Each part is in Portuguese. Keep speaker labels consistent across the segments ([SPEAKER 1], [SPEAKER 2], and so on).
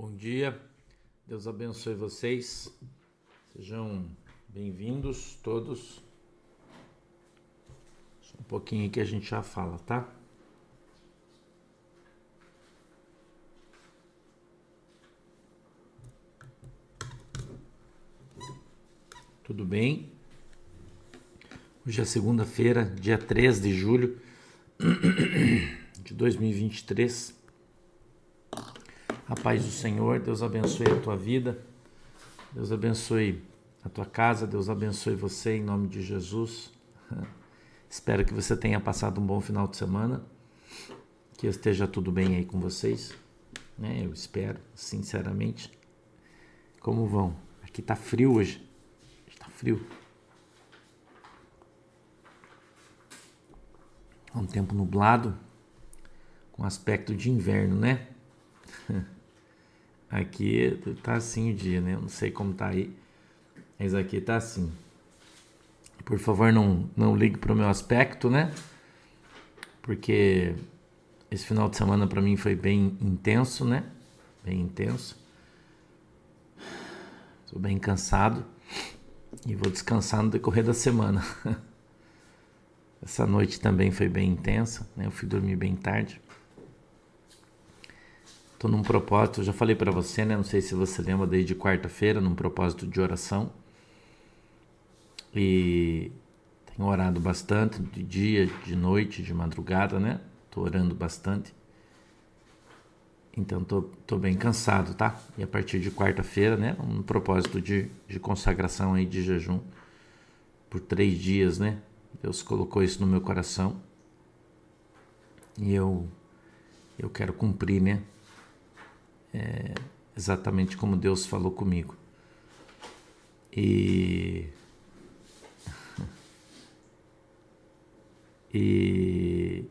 [SPEAKER 1] Bom dia, Deus abençoe vocês, sejam bem-vindos todos. Só um pouquinho que a gente já fala, tá? Tudo bem? Hoje é segunda-feira, dia 3 de julho de 2023. A paz do Senhor, Deus abençoe a tua vida, Deus abençoe a tua casa, Deus abençoe você em nome de Jesus. Espero que você tenha passado um bom final de semana, que esteja tudo bem aí com vocês, né? Eu espero, sinceramente. Como vão? Aqui tá frio hoje, está frio. um tempo nublado, com aspecto de inverno, né? Aqui tá assim o dia, né? Não sei como tá aí, mas aqui tá assim. Por favor, não, não ligue pro meu aspecto, né? Porque esse final de semana para mim foi bem intenso, né? Bem intenso. Tô bem cansado e vou descansar no decorrer da semana. Essa noite também foi bem intensa, né? Eu fui dormir bem tarde. Tô num propósito, já falei para você, né? Não sei se você lembra desde quarta-feira, num propósito de oração. E tenho orado bastante, de dia, de noite, de madrugada, né? Tô orando bastante. Então tô, tô bem cansado, tá? E a partir de quarta-feira, né? Um propósito de, de consagração aí de jejum por três dias, né? Deus colocou isso no meu coração e eu eu quero cumprir, né? É, exatamente como Deus falou comigo. E e,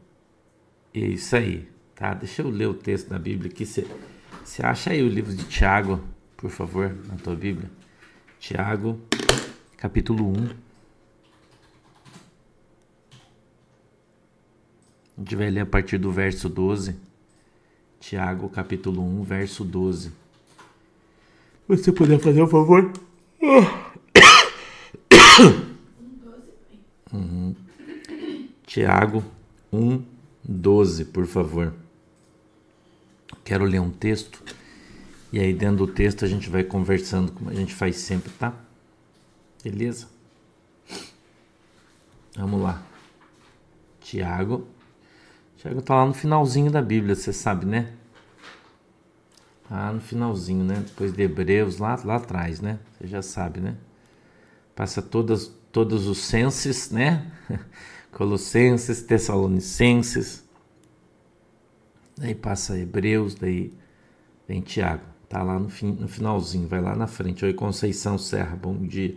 [SPEAKER 1] é isso aí, tá? Deixa eu ler o texto da Bíblia aqui. Você acha aí o livro de Tiago, por favor, na tua Bíblia? Tiago, capítulo 1. A gente vai ler a partir do verso 12. Tiago, capítulo 1, verso 12. Você puder fazer um favor? Uhum. Tiago 1, 12, por favor. Quero ler um texto. E aí, dentro do texto, a gente vai conversando, como a gente faz sempre, tá? Beleza? Vamos lá. Tiago Tiago tá lá no finalzinho da Bíblia, você sabe, né? Lá no finalzinho, né? Depois de Hebreus, lá, lá atrás, né? Você já sabe, né? Passa todas, todos os senses, né? Colossenses, Tessalonicenses. Daí passa Hebreus, daí vem Tiago. Tá lá no, fim, no finalzinho, vai lá na frente. Oi, Conceição Serra, bom dia.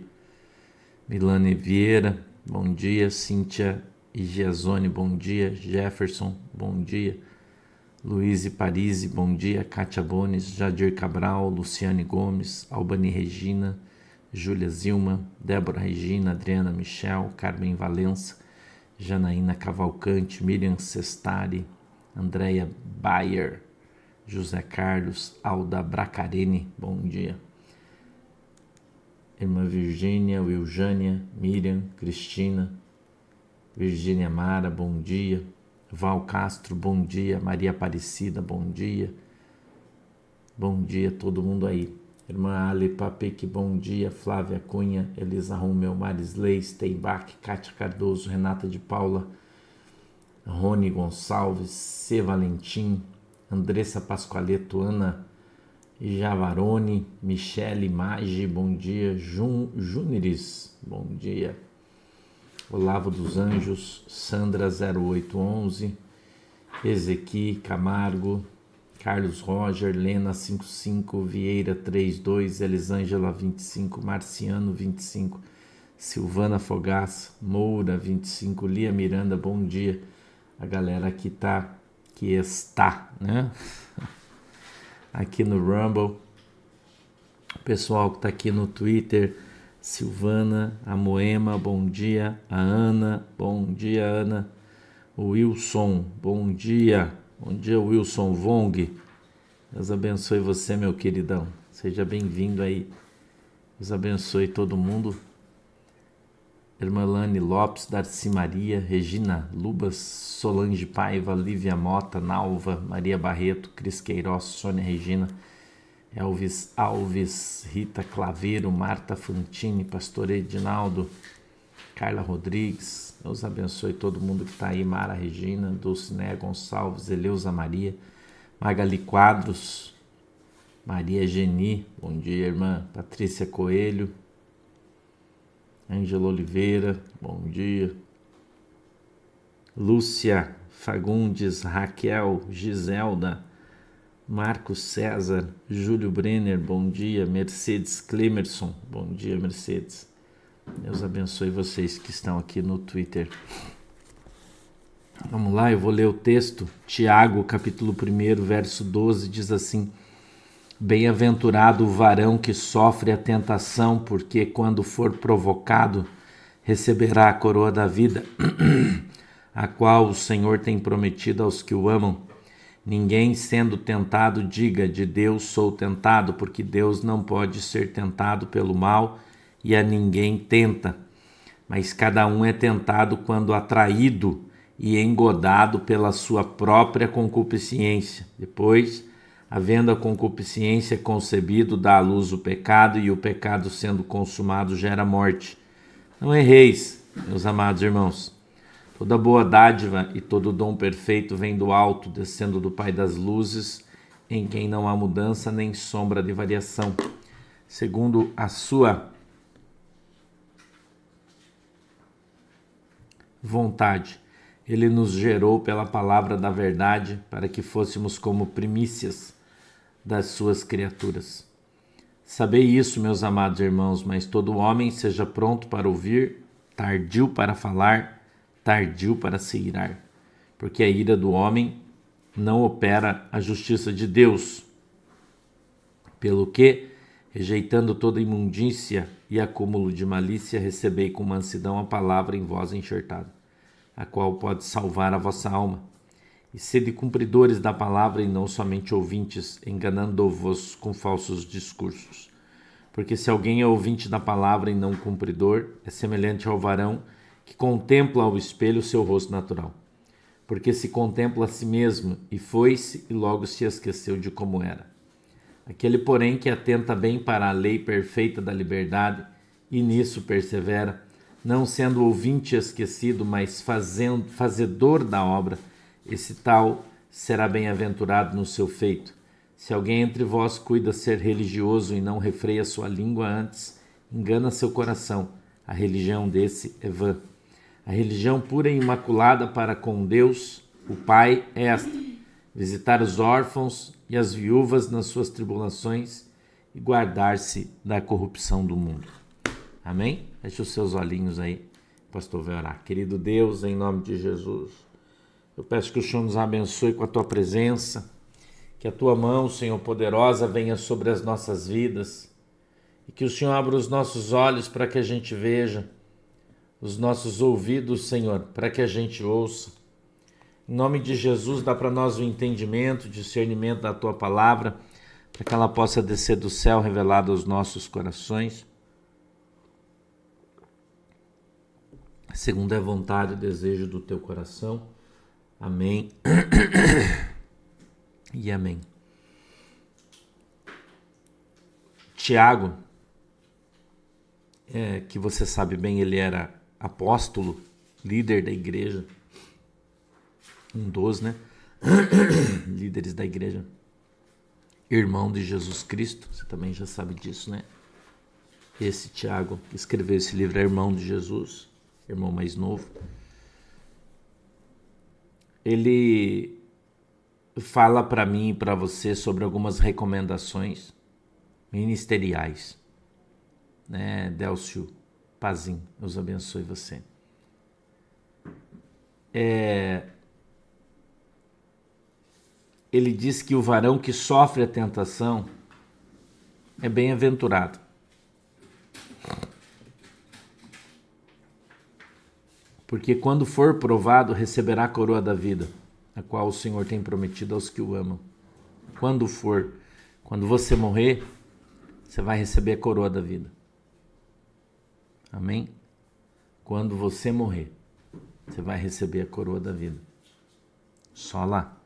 [SPEAKER 1] Milane Vieira, bom dia. Cíntia e Giazone, bom dia. Jefferson, bom dia. Luiz Parisi, bom dia. Kátia Bones, Jadir Cabral, Luciane Gomes, Albani Regina, Júlia Zilma, Débora Regina, Adriana Michel, Carmen Valença, Janaína Cavalcante, Miriam Sestari, Andréia Bayer, José Carlos, Alda Bracarene, bom dia. Irmã Virgínia, Wiljânia, Miriam, Cristina, Virgínia Mara, bom dia. Val Castro, bom dia. Maria Aparecida, bom dia. Bom dia todo mundo aí. Irmã Ale Papique, bom dia. Flávia Cunha, Elisa Romeu, Maris Leis, Steinbach, Kátia Cardoso, Renata de Paula, Rony Gonçalves, C. Valentim, Andressa Pascoaleto, Ana Javarone, Michele Maggi, bom dia. Jun, Júniris, bom dia. Olavo dos Anjos, Sandra 0811, Ezequi Camargo, Carlos Roger, Lena 55, Vieira 32, Elisângela 25, Marciano 25, Silvana Fogaça, Moura 25, Lia Miranda, bom dia. A galera que tá, que está, né? Aqui no Rumble. O pessoal que tá aqui no Twitter, Silvana, a Moema, bom dia. A Ana, bom dia, Ana. O Wilson, bom dia. Bom dia, Wilson Vong. Deus abençoe você, meu queridão. Seja bem-vindo aí. Deus abençoe todo mundo. Irmã Lopes, Darcy Maria, Regina Lubas, Solange Paiva, Lívia Mota, Nalva, Maria Barreto, Cris Queiroz, Sônia Regina, Elvis Alves, Rita Claveiro, Marta Fantini, Pastor Edinaldo, Carla Rodrigues, Deus abençoe todo mundo que está aí, Mara Regina, Dulciné Gonçalves, Eleusa Maria, Magali Quadros, Maria Geni, bom dia, irmã, Patrícia Coelho, Ângela Oliveira, bom dia, Lúcia Fagundes, Raquel, Giselda, Marcos César, Júlio Brenner, bom dia, Mercedes Clemerson, bom dia, Mercedes. Deus abençoe vocês que estão aqui no Twitter. Vamos lá, eu vou ler o texto. Tiago, capítulo 1, verso 12, diz assim: Bem-aventurado o varão que sofre a tentação, porque quando for provocado, receberá a coroa da vida, a qual o Senhor tem prometido aos que o amam. Ninguém sendo tentado diga: De Deus sou tentado, porque Deus não pode ser tentado pelo mal e a ninguém tenta, mas cada um é tentado quando atraído e engodado pela sua própria concupiscência. Depois, havendo a concupiscência concebido, dá à luz o pecado, e o pecado sendo consumado gera morte. Não erreis, meus amados irmãos. Toda boa dádiva e todo dom perfeito vem do alto, descendo do Pai das luzes, em quem não há mudança nem sombra de variação, segundo a sua vontade. Ele nos gerou pela palavra da verdade para que fôssemos como primícias das suas criaturas. Sabei isso, meus amados irmãos, mas todo homem seja pronto para ouvir, tardio para falar, tardio para se irar, porque a ira do homem não opera a justiça de Deus. Pelo que, rejeitando toda imundícia e acúmulo de malícia, recebei com mansidão a palavra em vós enxertada, a qual pode salvar a vossa alma. E sede cumpridores da palavra e não somente ouvintes, enganando-vos com falsos discursos. Porque se alguém é ouvinte da palavra e não cumpridor, é semelhante ao varão que contempla ao espelho o seu rosto natural. Porque se contempla a si mesmo e foi-se e logo se esqueceu de como era. Aquele, porém, que atenta bem para a lei perfeita da liberdade e nisso persevera, não sendo ouvinte esquecido, mas fazendo, fazedor da obra, esse tal será bem-aventurado no seu feito. Se alguém entre vós cuida ser religioso e não refreia sua língua antes, engana seu coração. A religião desse é vã. A religião pura e imaculada para com Deus, o Pai, é esta: visitar os órfãos e as viúvas nas suas tribulações e guardar-se da corrupção do mundo. Amém? Feche os seus olhinhos aí, pastor orar. Querido Deus, em nome de Jesus, eu peço que o Senhor nos abençoe com a tua presença, que a tua mão, Senhor poderosa, venha sobre as nossas vidas e que o Senhor abra os nossos olhos para que a gente veja, os nossos ouvidos, Senhor, para que a gente ouça em nome de Jesus, dá para nós o entendimento, o discernimento da tua palavra, para que ela possa descer do céu revelada aos nossos corações. Segundo é vontade e desejo do teu coração. Amém. e amém. Tiago, é, que você sabe bem, ele era apóstolo, líder da igreja um dos, né? líderes da igreja, irmão de Jesus Cristo, você também já sabe disso, né? Esse Tiago escreveu esse livro é irmão de Jesus, irmão mais novo. Ele fala para mim e para você sobre algumas recomendações ministeriais, né? Delcio Pazin, Deus abençoe você. É, ele diz que o varão que sofre a tentação é bem-aventurado. Porque quando for provado, receberá a coroa da vida, a qual o Senhor tem prometido aos que o amam. quando for, quando você morrer, você vai receber a coroa da vida. Amém? Quando você morrer, você vai receber a coroa da vida. Só lá.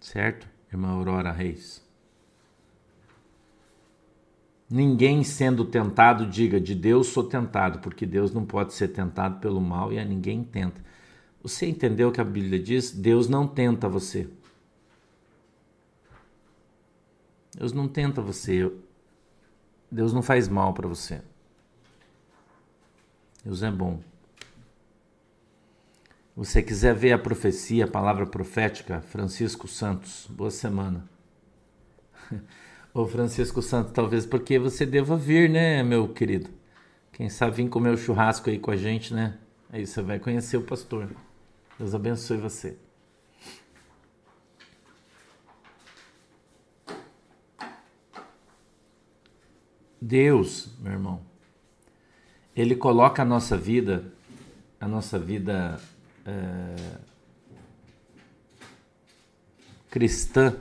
[SPEAKER 1] Certo, irmã Aurora Reis? Ninguém sendo tentado, diga de Deus sou tentado, porque Deus não pode ser tentado pelo mal e a ninguém tenta. Você entendeu o que a Bíblia diz? Deus não tenta você. Deus não tenta você. Deus não faz mal para você. Deus é bom. Você quiser ver a profecia, a palavra profética, Francisco Santos, boa semana. Ô Francisco Santos, talvez porque você deva vir, né, meu querido? Quem sabe vir comer o churrasco aí com a gente, né? Aí você vai conhecer o pastor. Deus abençoe você. Deus, meu irmão, Ele coloca a nossa vida, a nossa vida é, cristã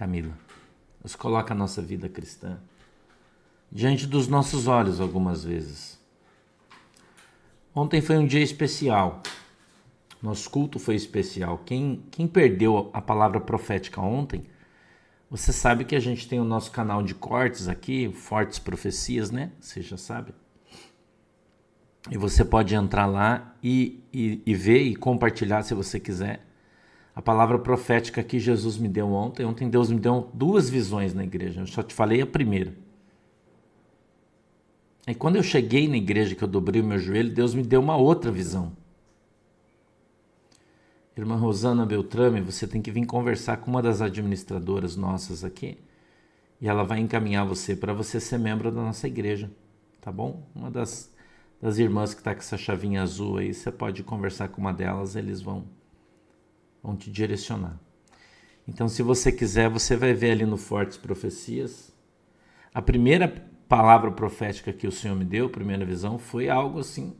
[SPEAKER 1] Camila. Deus coloca a nossa vida cristã diante dos nossos olhos algumas vezes. Ontem foi um dia especial. Nosso culto foi especial. Quem, quem perdeu a palavra profética ontem, você sabe que a gente tem o nosso canal de cortes aqui, Fortes Profecias, né? Você já sabe. E você pode entrar lá e, e, e ver e compartilhar se você quiser a palavra profética que Jesus me deu ontem. Ontem Deus me deu duas visões na igreja. Eu só te falei a primeira. E quando eu cheguei na igreja, que eu dobrei o meu joelho, Deus me deu uma outra visão. Irmã Rosana Beltrame, você tem que vir conversar com uma das administradoras nossas aqui. E ela vai encaminhar você para você ser membro da nossa igreja. Tá bom? Uma das, das irmãs que está com essa chavinha azul aí, você pode conversar com uma delas, eles vão vão te direcionar. Então, se você quiser, você vai ver ali no Fortes Profecias. A primeira palavra profética que o Senhor me deu, a primeira visão, foi algo assim.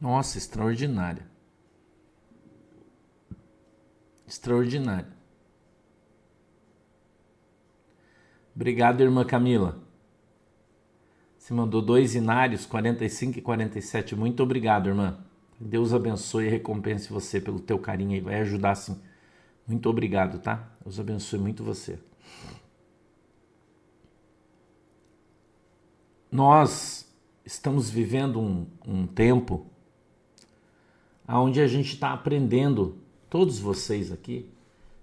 [SPEAKER 1] Nossa, extraordinária. Extraordinária. Obrigado, irmã Camila. Você mandou dois inários, 45 e 47. Muito obrigado, irmã. Deus abençoe e recompense você pelo teu carinho e vai ajudar sim. Muito obrigado, tá? Deus abençoe muito você. Nós estamos vivendo um, um tempo onde a gente está aprendendo, todos vocês aqui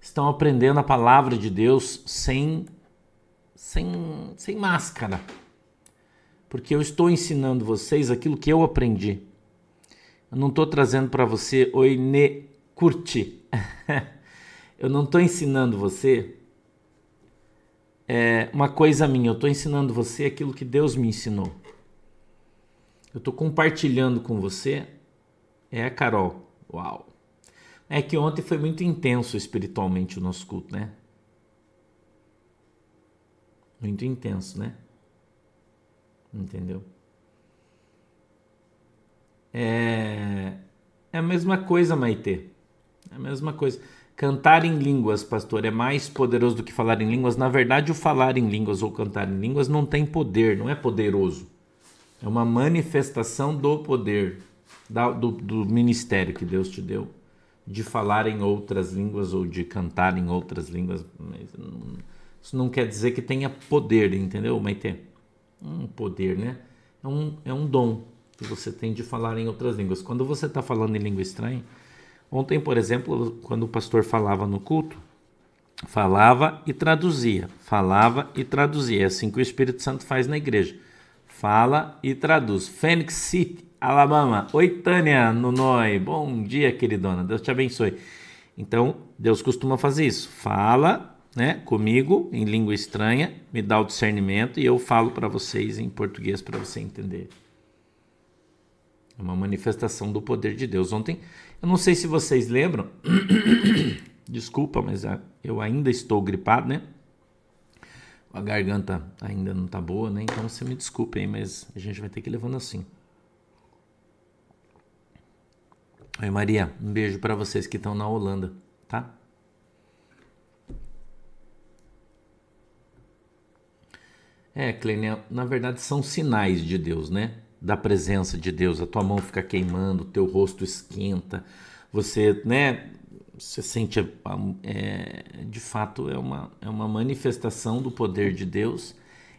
[SPEAKER 1] estão aprendendo a palavra de Deus sem, sem, sem máscara. Porque eu estou ensinando vocês aquilo que eu aprendi. Eu não estou trazendo para você, oi, ne, curte. eu não estou ensinando você é, uma coisa minha, eu estou ensinando você aquilo que Deus me ensinou. Eu estou compartilhando com você. É, Carol. Uau. É que ontem foi muito intenso espiritualmente o nosso culto, né? Muito intenso, né? Entendeu? É, é a mesma coisa, Maite. É a mesma coisa. Cantar em línguas, pastor, é mais poderoso do que falar em línguas. Na verdade, o falar em línguas ou cantar em línguas não tem poder, não é poderoso. É uma manifestação do poder, do, do ministério que Deus te deu, de falar em outras línguas ou de cantar em outras línguas. Isso não quer dizer que tenha poder, entendeu, Maite? Um poder, né? É um, é um dom que você tem de falar em outras línguas. Quando você está falando em língua estranha, ontem, por exemplo, quando o pastor falava no culto, falava e traduzia, falava e traduzia. É assim que o Espírito Santo faz na igreja. Fala e traduz. Phoenix City, Alabama. Oi, Tânia Nunoi. Bom dia, queridona. Deus te abençoe. Então, Deus costuma fazer isso. Fala né, comigo em língua estranha, me dá o discernimento e eu falo para vocês em português para você entender. É uma manifestação do poder de Deus. Ontem, eu não sei se vocês lembram, desculpa, mas eu ainda estou gripado, né? A garganta ainda não tá boa, né? Então você me desculpe aí, mas a gente vai ter que ir levando assim. Oi, Maria. Um beijo para vocês que estão na Holanda, tá? É, Clênia, na verdade são sinais de Deus, né? Da presença de Deus. A tua mão fica queimando, o teu rosto esquenta, você, né? Você sente, é, de fato, é uma, é uma manifestação do poder de Deus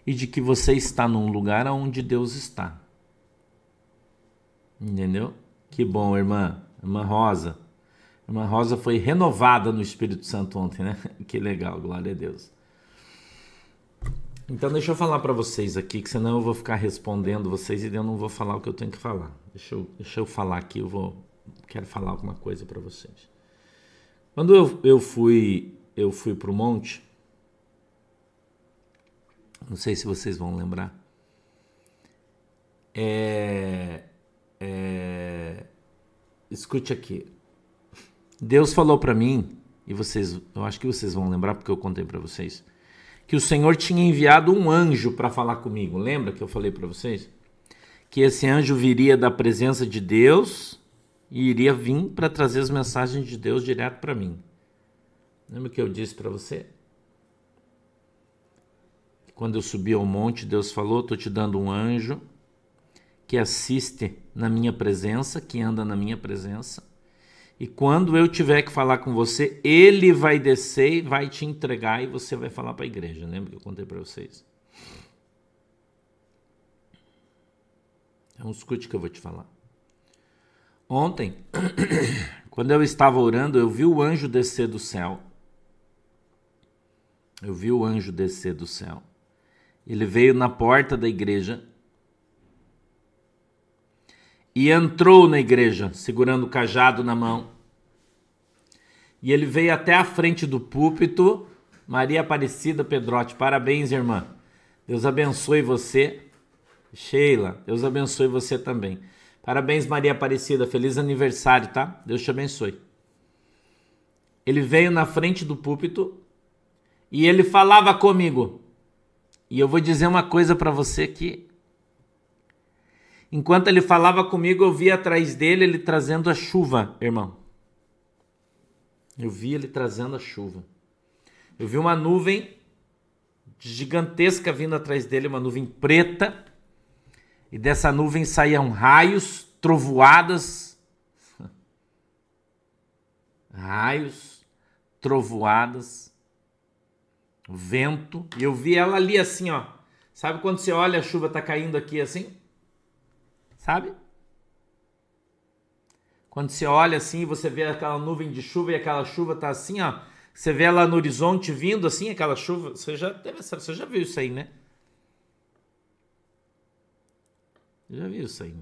[SPEAKER 1] e de que você está num lugar onde Deus está. Entendeu? Que bom, irmã. Irmã Rosa. Irmã Rosa foi renovada no Espírito Santo ontem, né? Que legal, glória a Deus. Então deixa eu falar para vocês aqui, que senão eu vou ficar respondendo vocês e eu não vou falar o que eu tenho que falar. Deixa eu, deixa eu falar aqui, eu vou quero falar alguma coisa para vocês. Quando eu, eu fui eu fui pro monte, não sei se vocês vão lembrar, é, é, escute aqui. Deus falou para mim e vocês, eu acho que vocês vão lembrar porque eu contei para vocês que o Senhor tinha enviado um anjo para falar comigo. Lembra que eu falei para vocês? Que esse anjo viria da presença de Deus e iria vir para trazer as mensagens de Deus direto para mim. Lembra que eu disse para você? Quando eu subi ao monte, Deus falou: "Estou te dando um anjo que assiste na minha presença, que anda na minha presença, e quando eu tiver que falar com você, ele vai descer e vai te entregar e você vai falar para a igreja. Lembra que eu contei para vocês? Então escute que eu vou te falar. Ontem, quando eu estava orando, eu vi o anjo descer do céu. Eu vi o anjo descer do céu. Ele veio na porta da igreja e entrou na igreja, segurando o cajado na mão. E ele veio até a frente do púlpito. Maria Aparecida Pedrotti, parabéns, irmã. Deus abençoe você. Sheila, Deus abençoe você também. Parabéns, Maria Aparecida. Feliz aniversário, tá? Deus te abençoe. Ele veio na frente do púlpito e ele falava comigo. E eu vou dizer uma coisa para você que Enquanto ele falava comigo, eu vi atrás dele ele trazendo a chuva, irmão. Eu vi ele trazendo a chuva. Eu vi uma nuvem gigantesca vindo atrás dele, uma nuvem preta. E dessa nuvem saíam raios, trovoadas. Raios, trovoadas, vento. E eu vi ela ali assim, ó. Sabe quando você olha a chuva tá caindo aqui assim? Sabe? Quando você olha assim, você vê aquela nuvem de chuva e aquela chuva tá assim, ó. Você vê ela no horizonte vindo assim, aquela chuva. Você já deve você já viu isso aí, né? já viu isso aí.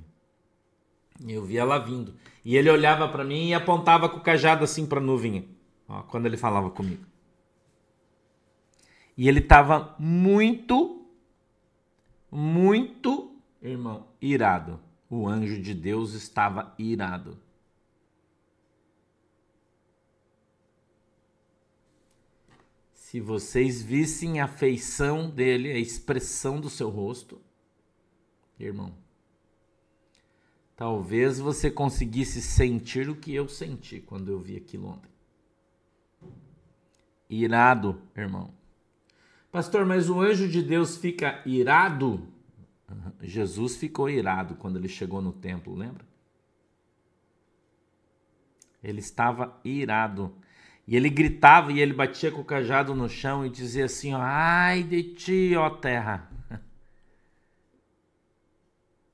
[SPEAKER 1] Eu vi ela vindo. E ele olhava para mim e apontava com o cajado assim para a nuvem, ó, quando ele falava comigo. E ele estava muito, muito, irmão, irado o anjo de Deus estava irado. Se vocês vissem a feição dele, a expressão do seu rosto, irmão, talvez você conseguisse sentir o que eu senti quando eu vi aquilo ontem. Irado, irmão. Pastor, mas o anjo de Deus fica irado? Jesus ficou irado quando ele chegou no templo, lembra? Ele estava irado. E ele gritava e ele batia com o cajado no chão e dizia assim: Ai de ti, ó terra!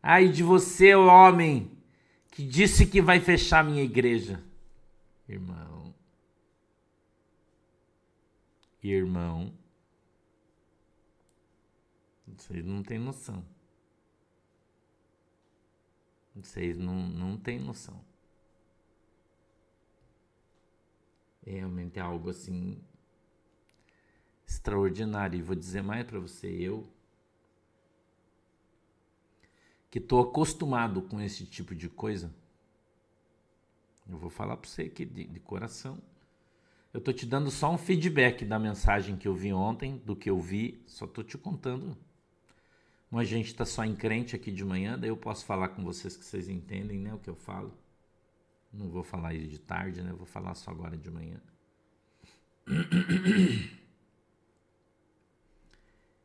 [SPEAKER 1] Ai de você, homem, que disse que vai fechar minha igreja. Irmão. Irmão. Vocês não têm noção. Vocês não, não têm noção. É realmente é algo assim extraordinário. E vou dizer mais para você, eu que estou acostumado com esse tipo de coisa, eu vou falar para você aqui de, de coração. Eu estou te dando só um feedback da mensagem que eu vi ontem, do que eu vi, só estou te contando como a gente está só em crente aqui de manhã, daí eu posso falar com vocês que vocês entendem né, o que eu falo. Não vou falar isso de tarde, né? Vou falar só agora de manhã.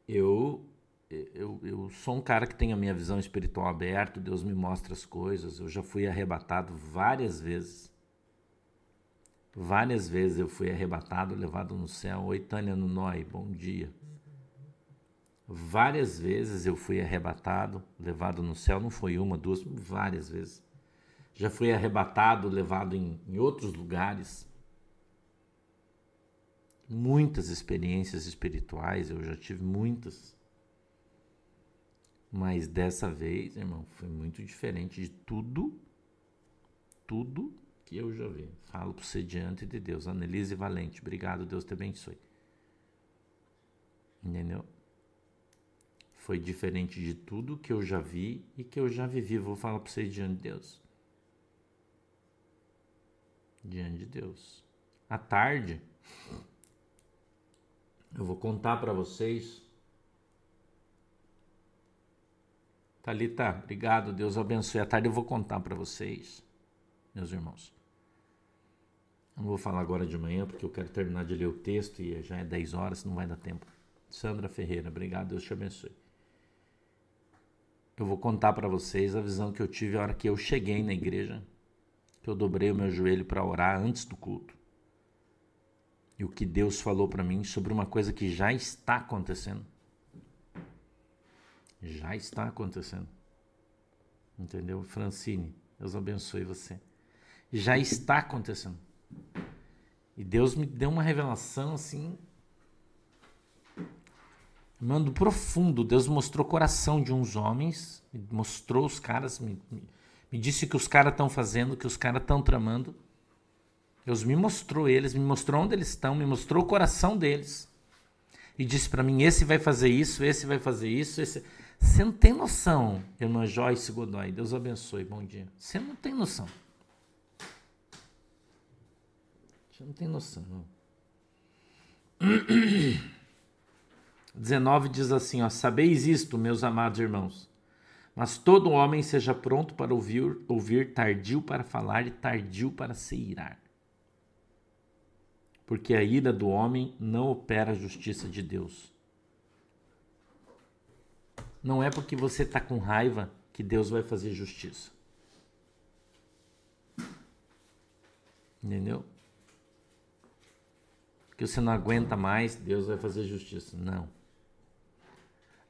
[SPEAKER 1] Eu, eu, eu sou um cara que tem a minha visão espiritual aberta, Deus me mostra as coisas. Eu já fui arrebatado várias vezes. Várias vezes eu fui arrebatado, levado no céu. Oi, Tânia Nunói, bom dia. Várias vezes eu fui arrebatado, levado no céu. Não foi uma, duas, várias vezes. Já fui arrebatado, levado em, em outros lugares muitas experiências espirituais, eu já tive muitas. Mas dessa vez, irmão, foi muito diferente de tudo, tudo que eu já vi. Falo para você diante de Deus. Annelise Valente, obrigado, Deus te abençoe. Entendeu? Foi diferente de tudo que eu já vi e que eu já vivi. Vou falar para você diante de Deus. Diante de Deus. À tarde, eu vou contar para vocês. Talita, obrigado. Deus abençoe. À tarde eu vou contar para vocês, meus irmãos. Eu não vou falar agora de manhã porque eu quero terminar de ler o texto e já é 10 horas, não vai dar tempo. Sandra Ferreira, obrigado. Deus te abençoe. Eu vou contar para vocês a visão que eu tive a hora que eu cheguei na igreja, que eu dobrei o meu joelho para orar antes do culto e o que Deus falou para mim sobre uma coisa que já está acontecendo. Já está acontecendo. Entendeu? Francine, Deus abençoe você. Já está acontecendo. E Deus me deu uma revelação assim. Mando profundo. Deus mostrou o coração de uns homens, mostrou os caras, me, me, me disse o que os caras estão fazendo, o que os caras estão tramando. Deus me mostrou eles, me mostrou onde eles estão, me mostrou o coração deles. E disse para mim: esse vai fazer isso, esse vai fazer isso. Esse... Você não tem noção, irmã Joyce Godoy. Deus abençoe, bom dia. Você não tem noção. Você não tem noção. Não. 19 diz assim: ó, Sabeis isto, meus amados irmãos, mas todo homem seja pronto para ouvir, ouvir, tardio para falar e tardio para se irar porque a ira do homem não opera a justiça de Deus. Não é porque você está com raiva que Deus vai fazer justiça. Entendeu? Que você não aguenta mais, Deus vai fazer justiça. Não.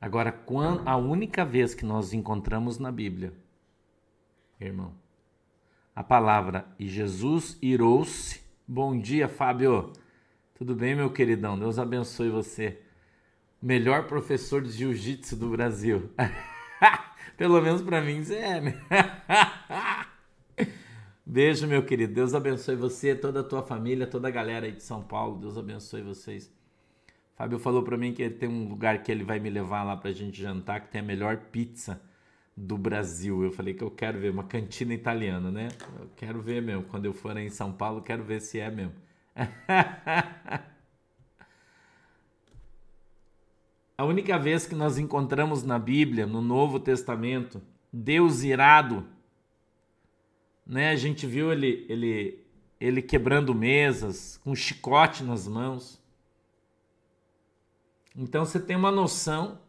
[SPEAKER 1] Agora, a única vez que nós encontramos na Bíblia, irmão, a palavra e Jesus irou-se Bom dia, Fábio. Tudo bem, meu queridão? Deus abençoe você. Melhor professor de jiu-jitsu do Brasil. Pelo menos para mim você é. Né? Beijo, meu querido. Deus abençoe você, toda a tua família, toda a galera aí de São Paulo. Deus abençoe vocês. Fábio falou para mim que tem um lugar que ele vai me levar lá pra gente jantar que tem a melhor pizza do Brasil. Eu falei que eu quero ver uma cantina italiana, né? Eu quero ver mesmo. Quando eu for em São Paulo, quero ver se é mesmo. A única vez que nós encontramos na Bíblia, no Novo Testamento, Deus irado, né? A gente viu ele ele ele quebrando mesas, com chicote nas mãos. Então você tem uma noção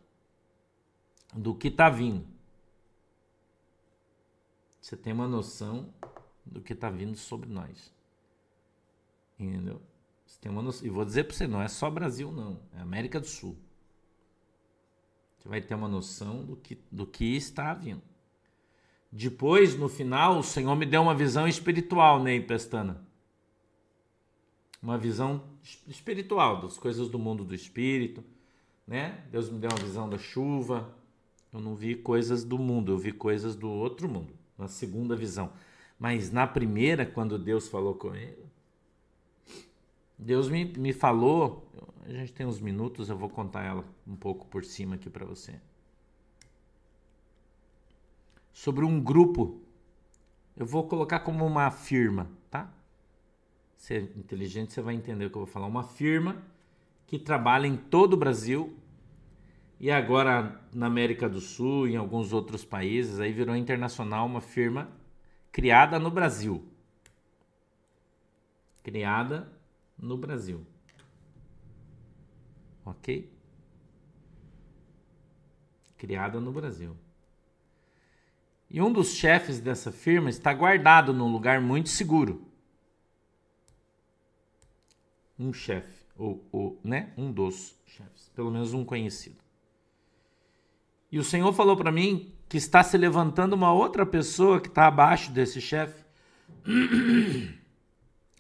[SPEAKER 1] do que está vindo. Você tem uma noção do que está vindo sobre nós. Entendeu? Você tem uma noção. E vou dizer para você, não é só Brasil, não. É América do Sul. Você vai ter uma noção do que, do que está vindo. Depois, no final, o Senhor me deu uma visão espiritual, Ney Pestana. Uma visão espiritual das coisas do mundo do espírito, né? Deus me deu uma visão da chuva. Eu não vi coisas do mundo, eu vi coisas do outro mundo na segunda visão. Mas na primeira, quando Deus falou com ele, Deus me, me falou, a gente tem uns minutos, eu vou contar ela um pouco por cima aqui para você. Sobre um grupo, eu vou colocar como uma firma, tá? Se é inteligente, você vai entender o que eu vou falar. Uma firma que trabalha em todo o Brasil e agora na América do Sul, em alguns outros países, aí virou internacional uma firma criada no Brasil. criada no Brasil. Ok? Criada no Brasil. E um dos chefes dessa firma está guardado num lugar muito seguro. Um chefe, ou, ou né? um dos chefes, pelo menos um conhecido. E o Senhor falou para mim que está se levantando uma outra pessoa que está abaixo desse chefe.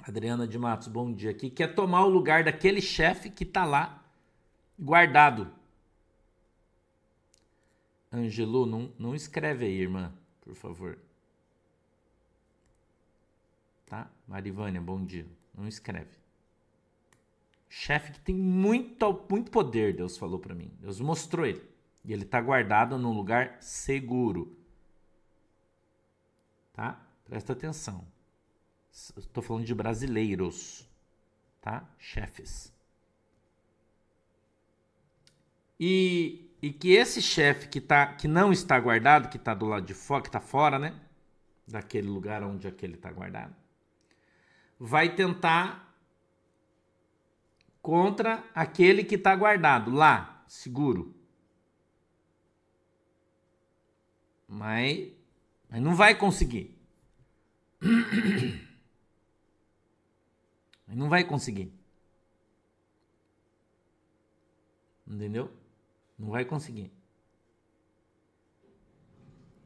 [SPEAKER 1] Adriana de Matos, bom dia. Que quer tomar o lugar daquele chefe que está lá guardado. Angelo, não, não escreve aí, irmã, por favor. Tá? Marivânia, bom dia. Não escreve. Chefe que tem muito, muito poder, Deus falou para mim. Deus mostrou ele. E ele está guardado num lugar seguro. Tá? Presta atenção. Estou falando de brasileiros, tá? Chefes. E, e que esse chefe que, tá, que não está guardado, que está do lado de fora, que está fora, né? Daquele lugar onde aquele está guardado, vai tentar contra aquele que está guardado lá, seguro. Mas, mas não vai conseguir. Não vai conseguir. Entendeu? Não vai conseguir.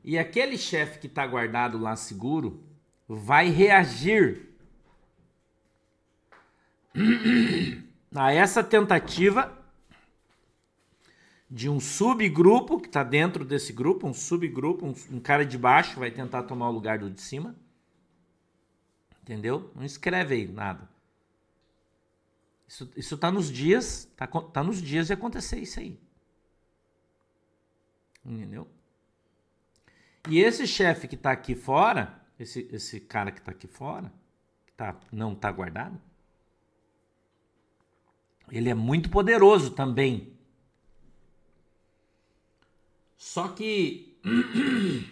[SPEAKER 1] E aquele chefe que está guardado lá seguro vai reagir a essa tentativa de um subgrupo que está dentro desse grupo, um subgrupo, um, um, cara de baixo vai tentar tomar o lugar do de cima. Entendeu? Não escreve aí nada. Isso, isso tá nos dias, tá, tá nos dias de acontecer isso aí. Entendeu? E esse chefe que está aqui fora, esse, esse cara que está aqui fora, que tá, não está guardado, ele é muito poderoso também. Só que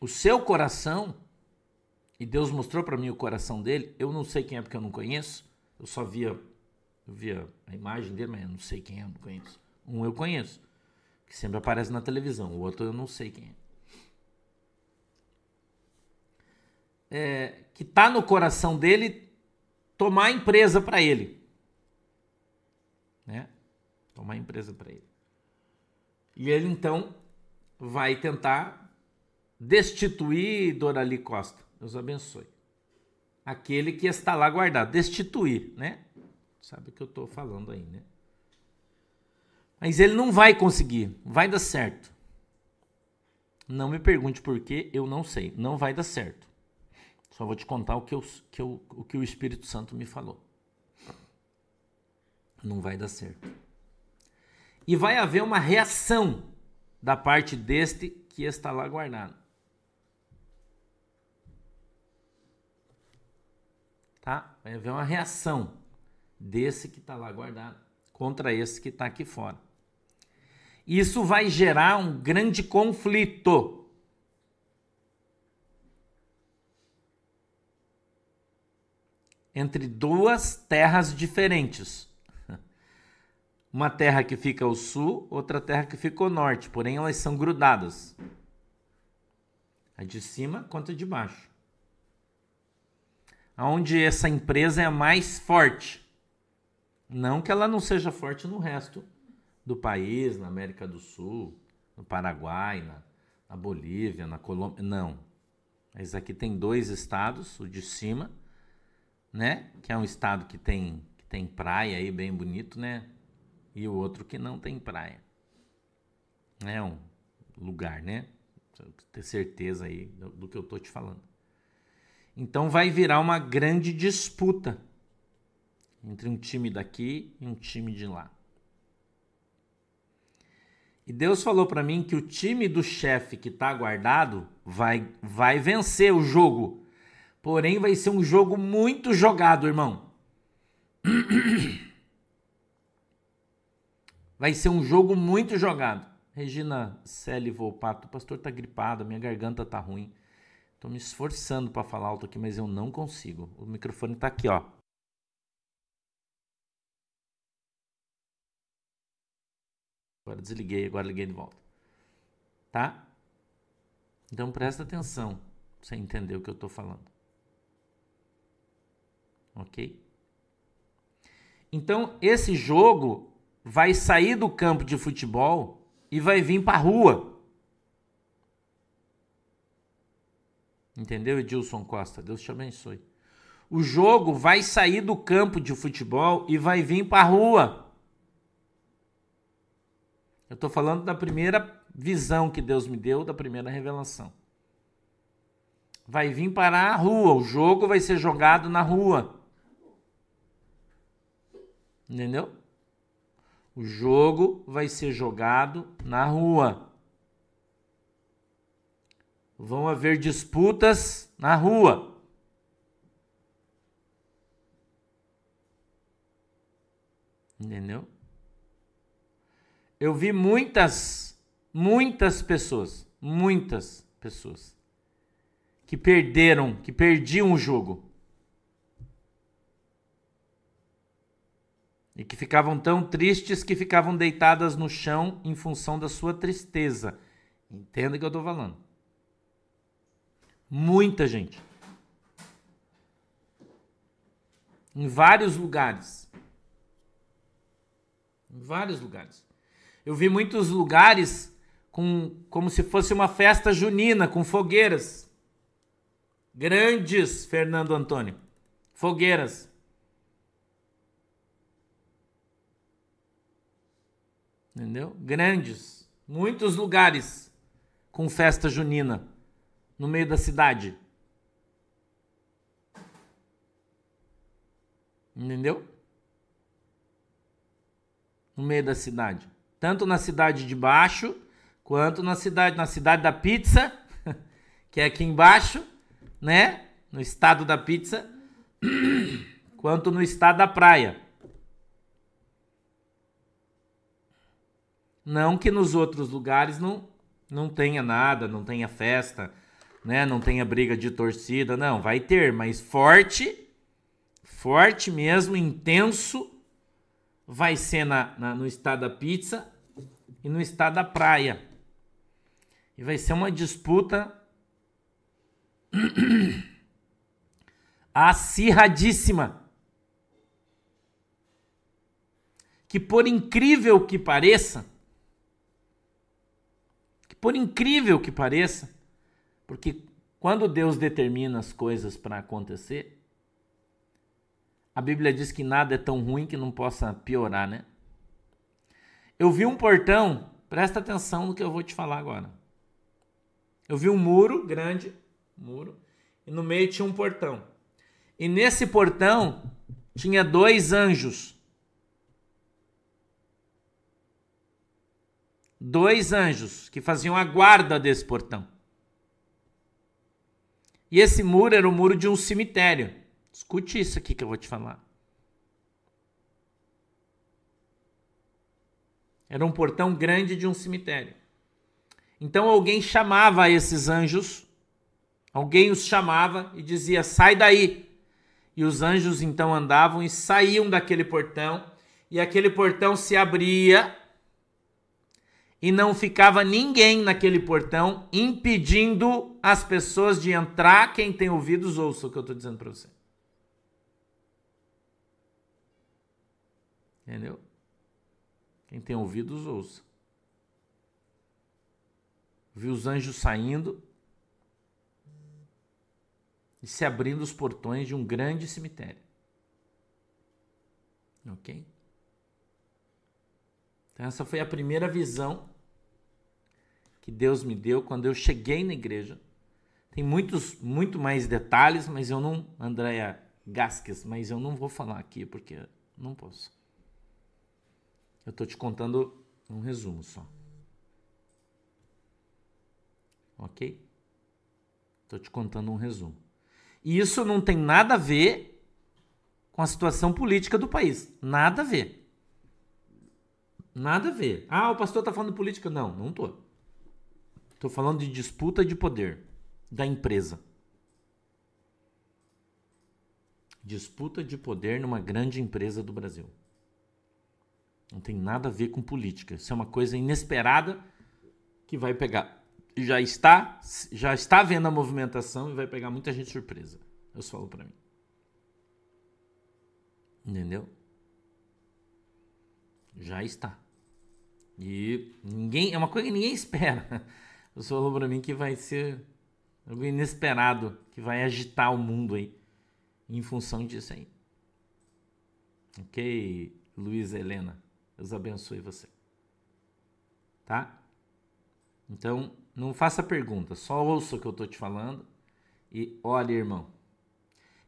[SPEAKER 1] o seu coração, e Deus mostrou para mim o coração dele, eu não sei quem é porque eu não conheço, eu só via, eu via a imagem dele, mas eu não sei quem é, não conheço. Um eu conheço, que sempre aparece na televisão. O outro eu não sei quem é. é que tá no coração dele tomar a empresa para ele. Né? Tomar a empresa para ele. E ele então vai tentar destituir Dorali Costa. Deus abençoe. Aquele que está lá guardado. Destituir, né? Sabe o que eu estou falando aí, né? Mas ele não vai conseguir, vai dar certo. Não me pergunte por quê, eu não sei. Não vai dar certo. Só vou te contar o que, eu, que eu, o que o Espírito Santo me falou. Não vai dar certo. E vai haver uma reação da parte deste que está lá guardado. Tá? Vai haver uma reação desse que está lá guardado contra esse que está aqui fora. Isso vai gerar um grande conflito. Entre duas terras diferentes. Uma terra que fica ao sul, outra terra que fica ao norte, porém elas são grudadas. A de cima quanto a de baixo. Onde essa empresa é mais forte. Não que ela não seja forte no resto do país, na América do Sul, no Paraguai, na, na Bolívia, na Colômbia. Não. Mas aqui tem dois estados, o de cima, né? Que é um estado que tem, que tem praia aí bem bonito, né? E o outro que não tem praia. É um lugar, né? ter certeza aí do, do que eu tô te falando. Então vai virar uma grande disputa entre um time daqui e um time de lá. E Deus falou para mim que o time do chefe que está guardado vai, vai vencer o jogo. Porém, vai ser um jogo muito jogado, irmão. Vai ser um jogo muito jogado. Regina Celi Volpato, o pastor tá gripado, minha garganta tá ruim. Tô me esforçando para falar alto aqui, mas eu não consigo. O microfone tá aqui, ó. Agora desliguei, agora liguei de volta. Tá? Então presta atenção pra você entender o que eu tô falando. OK? Então, esse jogo vai sair do campo de futebol e vai vir para a rua. Entendeu, Edilson Costa? Deus te abençoe. O jogo vai sair do campo de futebol e vai vir para a rua. Eu estou falando da primeira visão que Deus me deu, da primeira revelação. Vai vir para a rua, o jogo vai ser jogado na rua. Entendeu? O jogo vai ser jogado na rua. Vão haver disputas na rua. Entendeu? Eu vi muitas, muitas pessoas, muitas pessoas que perderam, que perdiam o jogo e que ficavam tão tristes que ficavam deitadas no chão em função da sua tristeza. Entenda o que eu estou falando. Muita gente. Em vários lugares. Em vários lugares. Eu vi muitos lugares com, como se fosse uma festa junina, com fogueiras. Grandes, Fernando Antônio. Fogueiras. Entendeu? Grandes, muitos lugares com festa junina no meio da cidade. Entendeu? No meio da cidade. Tanto na cidade de baixo, quanto na cidade, na cidade da pizza, que é aqui embaixo, né? No estado da pizza, quanto no estado da praia. Não que nos outros lugares não, não tenha nada, não tenha festa, né? Não tenha briga de torcida, não, vai ter, mas forte, forte mesmo, intenso, vai ser na, na no estado da pizza e no estado da praia. E vai ser uma disputa acirradíssima. Que por incrível que pareça, por incrível que pareça, porque quando Deus determina as coisas para acontecer, a Bíblia diz que nada é tão ruim que não possa piorar, né? Eu vi um portão, presta atenção no que eu vou te falar agora. Eu vi um muro grande, muro, e no meio tinha um portão. E nesse portão tinha dois anjos dois anjos que faziam a guarda desse portão. E esse muro era o muro de um cemitério. Escute isso aqui que eu vou te falar. Era um portão grande de um cemitério. Então alguém chamava esses anjos, alguém os chamava e dizia: sai daí. E os anjos então andavam e saíam daquele portão, e aquele portão se abria e não ficava ninguém naquele portão impedindo as pessoas de entrar. Quem tem ouvidos, ouça o que eu estou dizendo para você. Entendeu? Quem tem ouvidos, ouça. Viu os anjos saindo e se abrindo os portões de um grande cemitério. Ok? Então, essa foi a primeira visão que Deus me deu quando eu cheguei na igreja. Tem muitos, muito mais detalhes, mas eu não, Andréia Gasques, mas eu não vou falar aqui porque não posso. Eu estou te contando um resumo só. Ok? Estou te contando um resumo. E isso não tem nada a ver com a situação política do país. Nada a ver. Nada a ver. Ah, o pastor está falando política. Não, não estou. Estou falando de disputa de poder da empresa. Disputa de poder numa grande empresa do Brasil. Não tem nada a ver com política. Isso é uma coisa inesperada que vai pegar. Já está, já está vendo a movimentação e vai pegar muita gente surpresa. Eu falo para mim. Entendeu? Já está. E ninguém, é uma coisa que ninguém espera. Você falou para mim que vai ser algo inesperado, que vai agitar o mundo aí em função disso aí. Ok, Luiz Helena. Deus abençoe você. Tá? Então, não faça pergunta, só ouça o que eu estou te falando e olhe, irmão.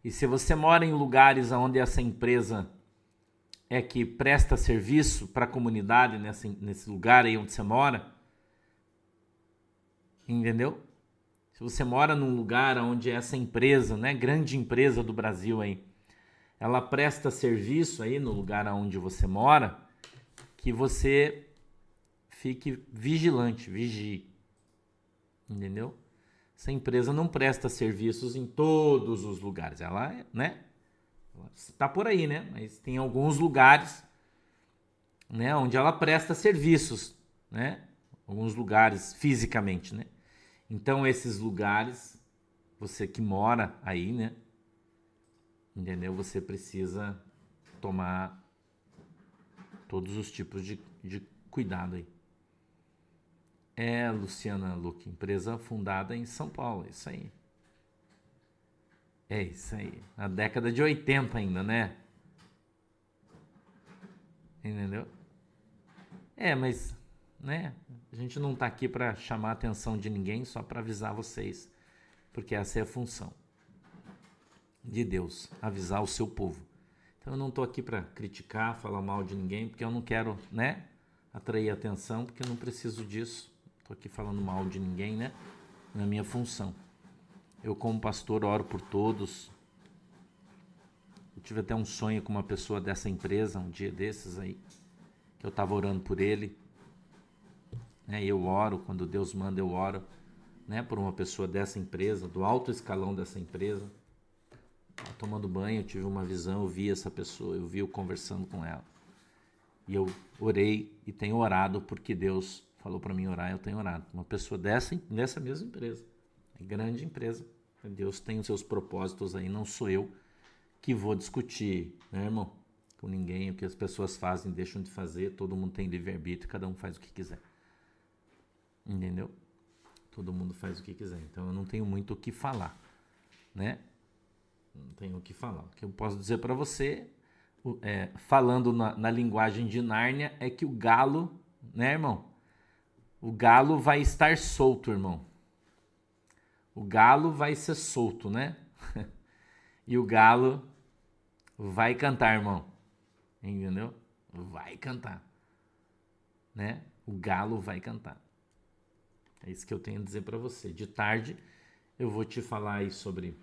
[SPEAKER 1] E se você mora em lugares onde essa empresa é que presta serviço para a comunidade nesse, nesse lugar aí onde você mora, entendeu? Se você mora num lugar onde essa empresa, né, grande empresa do Brasil aí, ela presta serviço aí no lugar onde você mora, que você fique vigilante, vigie. Entendeu? Essa empresa não presta serviços em todos os lugares. Ela, né? Está por aí, né? Mas tem alguns lugares, né, onde ela presta serviços, né? Alguns lugares fisicamente, né? Então esses lugares, você que mora aí, né? Entendeu? Você precisa tomar todos os tipos de, de cuidado aí. É, Luciana Luque, empresa fundada em São Paulo, isso aí. É isso aí. Na década de 80 ainda, né? Entendeu? É, mas, né? A gente não tá aqui para chamar a atenção de ninguém, só para avisar vocês, porque essa é a função de Deus, avisar o seu povo. Então eu não estou aqui para criticar, falar mal de ninguém, porque eu não quero, né, atrair atenção, porque eu não preciso disso. Estou aqui falando mal de ninguém, né? Na minha função. Eu como pastor oro por todos. Eu tive até um sonho com uma pessoa dessa empresa, um dia desses aí, que eu estava orando por ele. Né? Eu oro, quando Deus manda eu oro, né, por uma pessoa dessa empresa, do alto escalão dessa empresa tomando banho, eu tive uma visão, eu vi essa pessoa, eu vi eu conversando com ela. E eu orei e tenho orado porque Deus falou para mim orar, eu tenho orado. Uma pessoa dessa, dessa mesma empresa, grande empresa. Deus tem os seus propósitos aí, não sou eu que vou discutir, né, irmão? Com ninguém, o que as pessoas fazem, deixam de fazer, todo mundo tem livre-arbítrio, cada um faz o que quiser. Entendeu? Todo mundo faz o que quiser. Então eu não tenho muito o que falar, né? Não tenho o que falar. O que eu posso dizer para você, é, falando na, na, linguagem de Nárnia, é que o galo, né, irmão? O galo vai estar solto, irmão. O galo vai ser solto, né? e o galo vai cantar, irmão. Entendeu? Vai cantar. Né? O galo vai cantar. É isso que eu tenho a dizer para você. De tarde eu vou te falar aí sobre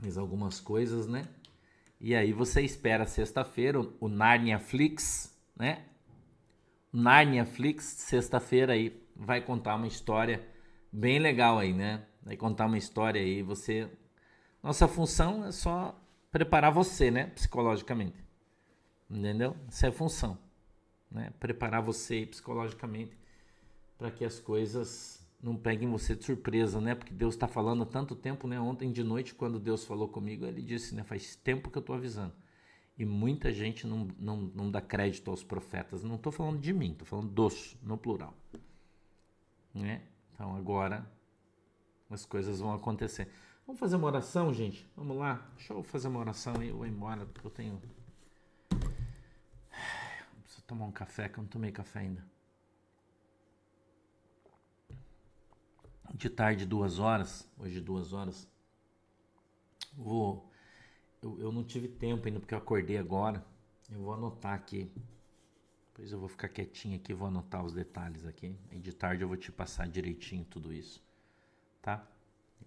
[SPEAKER 1] mais algumas coisas, né? E aí você espera sexta-feira o Narnia Flix, né? Narnia Flix, sexta-feira aí, vai contar uma história bem legal aí, né? Vai contar uma história aí, você... Nossa função é só preparar você, né? Psicologicamente. Entendeu? Essa é a função, né? Preparar você psicologicamente para que as coisas não peguem você de surpresa, né? Porque Deus está falando há tanto tempo, né? Ontem de noite, quando Deus falou comigo, ele disse, né? Faz tempo que eu estou avisando. E muita gente não, não, não dá crédito aos profetas. Não estou falando de mim, estou falando dos, no plural. Né? Então agora as coisas vão acontecer. Vamos fazer uma oração, gente? Vamos lá. Deixa eu fazer uma oração e eu vou embora, porque eu tenho. Preciso tomar um café, que eu não tomei café ainda. De tarde, duas horas, hoje duas horas, vou, eu, eu não tive tempo ainda porque eu acordei agora, eu vou anotar aqui, depois eu vou ficar quietinho aqui, vou anotar os detalhes aqui, e de tarde eu vou te passar direitinho tudo isso, tá?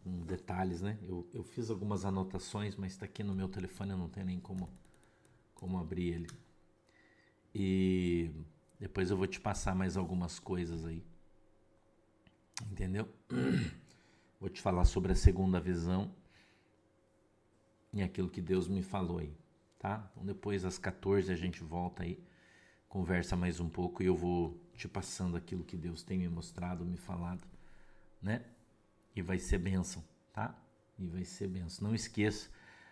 [SPEAKER 1] Com detalhes, né? Eu, eu fiz algumas anotações, mas está aqui no meu telefone, eu não tenho nem como, como abrir ele. E depois eu vou te passar mais algumas coisas aí. Entendeu? Vou te falar sobre a segunda visão. e aquilo que Deus me falou aí, tá? Então depois às 14 a gente volta aí, conversa mais um pouco e eu vou te passando aquilo que Deus tem me mostrado, me falado, né? E vai ser bênção, tá? E vai ser bênção. Não esqueça,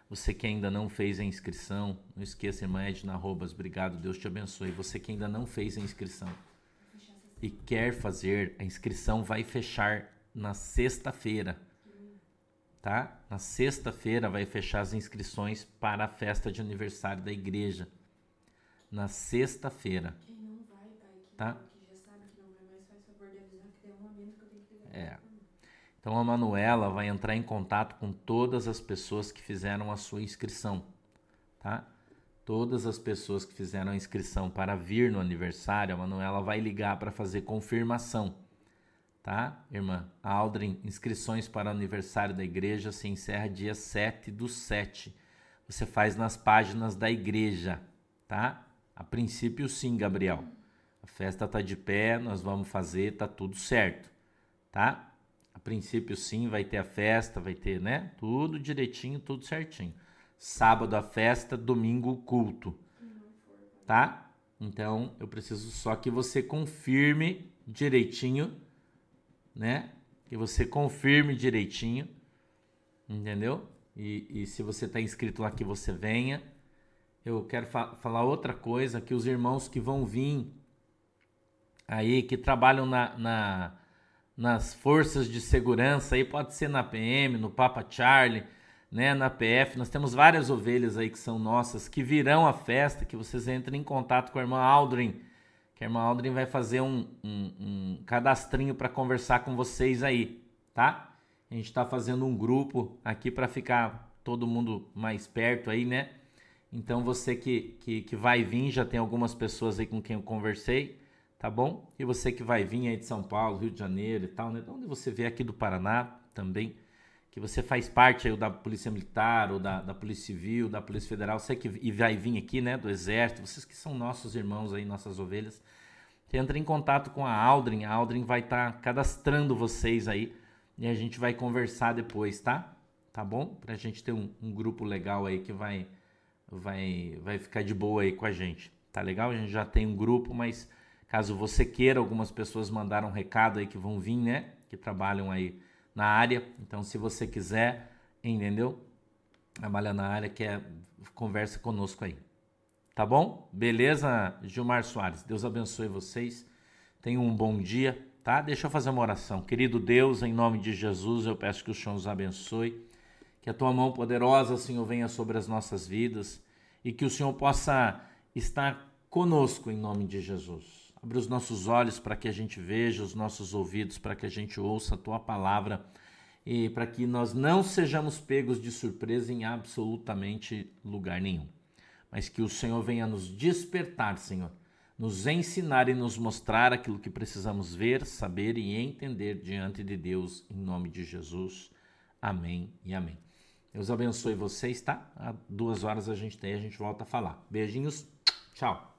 [SPEAKER 1] você que ainda não fez a inscrição, não esqueça, irmã Edna Robas, obrigado, Deus te abençoe. Você que ainda não fez a inscrição e quer fazer, a inscrição vai fechar na sexta-feira, tá? Na sexta-feira vai fechar as inscrições para a festa de aniversário da igreja. Na sexta-feira. Tá. É. Então a Manuela vai entrar em contato com todas as pessoas que fizeram a sua inscrição, tá? Todas as pessoas que fizeram a inscrição para vir no aniversário, a Manuela vai ligar para fazer confirmação, tá? Irmã, Aldrin, inscrições para o aniversário da igreja se encerra dia 7 do 7. Você faz nas páginas da igreja, tá? A princípio sim, Gabriel. A festa tá de pé, nós vamos fazer, tá tudo certo, tá? A princípio sim, vai ter a festa, vai ter, né? Tudo direitinho, tudo certinho. Sábado a festa, domingo o culto. Tá? Então, eu preciso só que você confirme direitinho, né? Que você confirme direitinho, entendeu? E, e se você está inscrito lá, que você venha. Eu quero fa falar outra coisa, que os irmãos que vão vir aí, que trabalham na, na nas forças de segurança, aí pode ser na PM, no Papa Charlie, né, na PF. Nós temos várias ovelhas aí que são nossas, que virão à festa, que vocês entrem em contato com a irmã Aldrin, que a irmã Aldrin vai fazer um, um, um cadastrinho para conversar com vocês aí, tá? A gente está fazendo um grupo aqui para ficar todo mundo mais perto aí, né? Então você que, que, que vai vir, já tem algumas pessoas aí com quem eu conversei, tá bom? E você que vai vir aí de São Paulo, Rio de Janeiro e tal, né? De onde você vê aqui do Paraná também, que você faz parte aí da Polícia Militar, ou da, da Polícia Civil, da Polícia Federal, você que e vai vir aqui, né, do Exército, vocês que são nossos irmãos aí, nossas ovelhas, entra em contato com a Aldrin, a Aldrin vai estar tá cadastrando vocês aí, e a gente vai conversar depois, tá? Tá bom? Pra gente ter um, um grupo legal aí que vai, vai, vai ficar de boa aí com a gente, tá legal? A gente já tem um grupo, mas Caso você queira, algumas pessoas mandaram um recado aí que vão vir, né? Que trabalham aí na área. Então, se você quiser, entendeu? Trabalha na área, que é conversa conosco aí. Tá bom? Beleza, Gilmar Soares? Deus abençoe vocês. Tenham um bom dia, tá? Deixa eu fazer uma oração. Querido Deus, em nome de Jesus, eu peço que o Senhor nos abençoe. Que a tua mão poderosa, Senhor, venha sobre as nossas vidas e que o Senhor possa estar conosco em nome de Jesus. Abre os nossos olhos para que a gente veja, os nossos ouvidos para que a gente ouça a tua palavra e para que nós não sejamos pegos de surpresa em absolutamente lugar nenhum. Mas que o Senhor venha nos despertar, Senhor, nos ensinar e nos mostrar aquilo que precisamos ver, saber e entender diante de Deus, em nome de Jesus. Amém e amém. Deus abençoe vocês, tá? Há duas horas a gente tem, a gente volta a falar. Beijinhos, tchau.